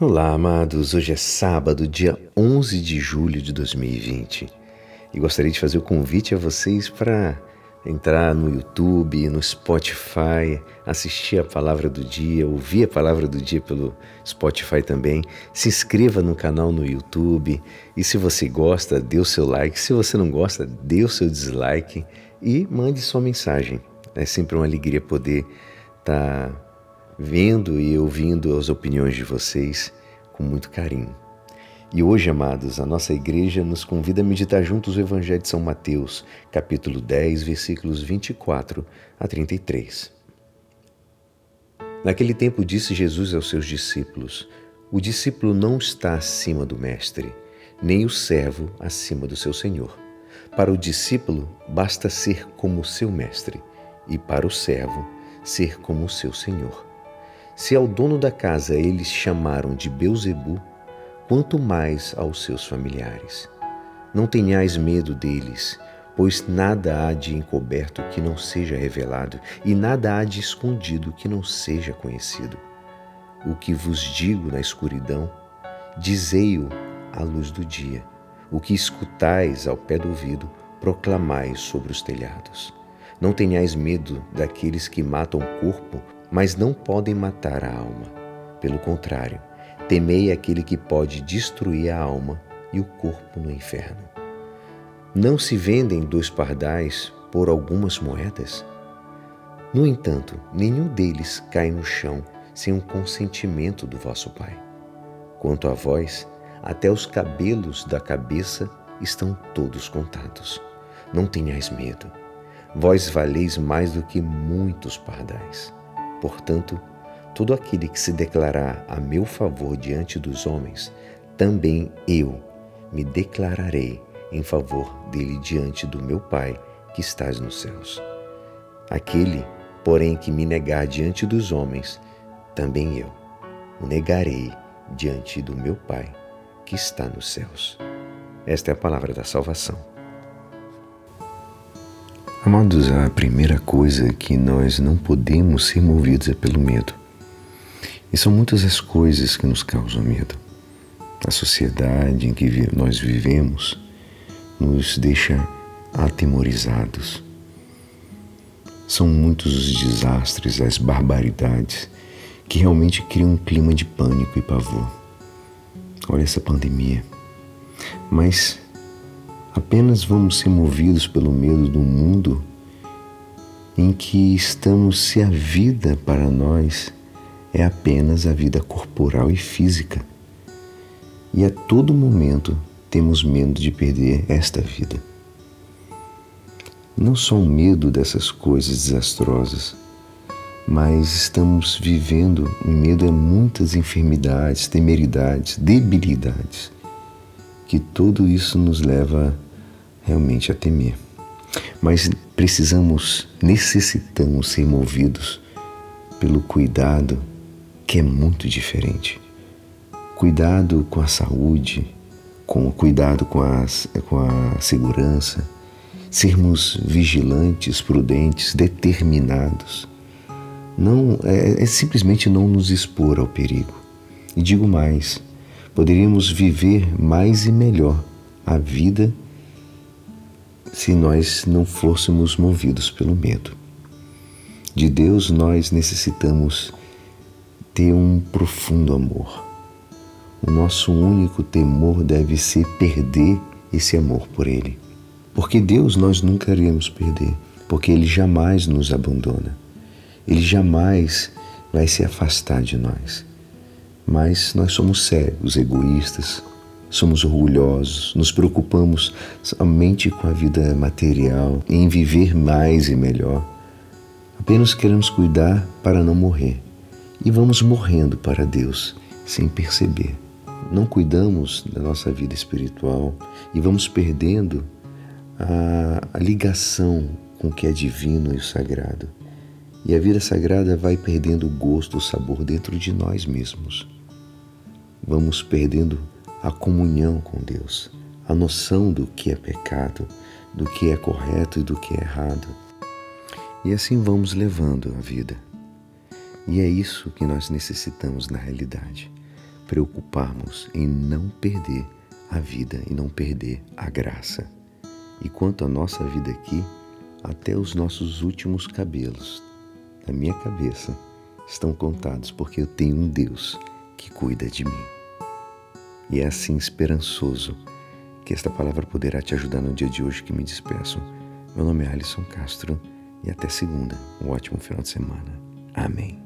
Olá, amados. Hoje é sábado, dia 11 de julho de 2020 e gostaria de fazer o convite a vocês para entrar no YouTube, no Spotify, assistir a palavra do dia, ouvir a palavra do dia pelo Spotify também. Se inscreva no canal no YouTube e se você gosta, dê o seu like. Se você não gosta, dê o seu dislike e mande sua mensagem. É sempre uma alegria poder estar. Tá vendo e ouvindo as opiniões de vocês com muito carinho. E hoje, amados, a nossa igreja nos convida a meditar juntos o Evangelho de São Mateus, capítulo 10, versículos 24 a 33. Naquele tempo disse Jesus aos seus discípulos: O discípulo não está acima do mestre, nem o servo acima do seu senhor. Para o discípulo basta ser como o seu mestre, e para o servo ser como o seu senhor. Se ao dono da casa eles chamaram de Beuzebu, quanto mais aos seus familiares. Não tenhais medo deles, pois nada há de encoberto que não seja revelado, e nada há de escondido que não seja conhecido. O que vos digo na escuridão, dizei-o à luz do dia. O que escutais ao pé do ouvido, proclamais sobre os telhados. Não tenhais medo daqueles que matam o corpo, mas não podem matar a alma. Pelo contrário, temei aquele que pode destruir a alma e o corpo no inferno. Não se vendem dois pardais por algumas moedas? No entanto, nenhum deles cai no chão sem o consentimento do vosso Pai. Quanto a vós, até os cabelos da cabeça estão todos contados. Não tenhais medo. Vós valeis mais do que muitos pardais. Portanto, todo aquele que se declarar a meu favor diante dos homens, também eu me declararei em favor dele diante do meu Pai que estás nos céus. Aquele, porém, que me negar diante dos homens, também eu o negarei diante do meu Pai que está nos céus. Esta é a palavra da salvação. Amados, a primeira coisa que nós não podemos ser movidos é pelo medo. E são muitas as coisas que nos causam medo. A sociedade em que nós vivemos nos deixa atemorizados. São muitos os desastres, as barbaridades que realmente criam um clima de pânico e pavor. Olha essa pandemia. Mas Apenas vamos ser movidos pelo medo do mundo em que estamos se a vida para nós é apenas a vida corporal e física. E a todo momento temos medo de perder esta vida. Não só o medo dessas coisas desastrosas, mas estamos vivendo em medo a muitas enfermidades, temeridades, debilidades, que tudo isso nos leva realmente a temer. Mas precisamos, necessitamos ser movidos pelo cuidado que é muito diferente. Cuidado com a saúde, com cuidado com a, com a segurança, sermos vigilantes, prudentes, determinados. Não é, é simplesmente não nos expor ao perigo. E digo mais, poderíamos viver mais e melhor a vida se nós não fôssemos movidos pelo medo. De Deus nós necessitamos ter um profundo amor. O nosso único temor deve ser perder esse amor por Ele. Porque Deus nós nunca iremos perder, porque Ele jamais nos abandona. Ele jamais vai se afastar de nós. Mas nós somos cegos, egoístas, somos orgulhosos, nos preocupamos somente com a vida material, em viver mais e melhor. Apenas queremos cuidar para não morrer e vamos morrendo para Deus sem perceber. Não cuidamos da nossa vida espiritual e vamos perdendo a, a ligação com o que é divino e sagrado. E a vida sagrada vai perdendo o gosto, o sabor dentro de nós mesmos. Vamos perdendo a comunhão com Deus, a noção do que é pecado, do que é correto e do que é errado. E assim vamos levando a vida. E é isso que nós necessitamos na realidade. preocuparmos em não perder a vida e não perder a graça. E quanto à nossa vida aqui, até os nossos últimos cabelos da minha cabeça estão contados, porque eu tenho um Deus que cuida de mim. E é assim esperançoso que esta palavra poderá te ajudar no dia de hoje que me despeço. Meu nome é Alisson Castro e até segunda. Um ótimo final de semana. Amém.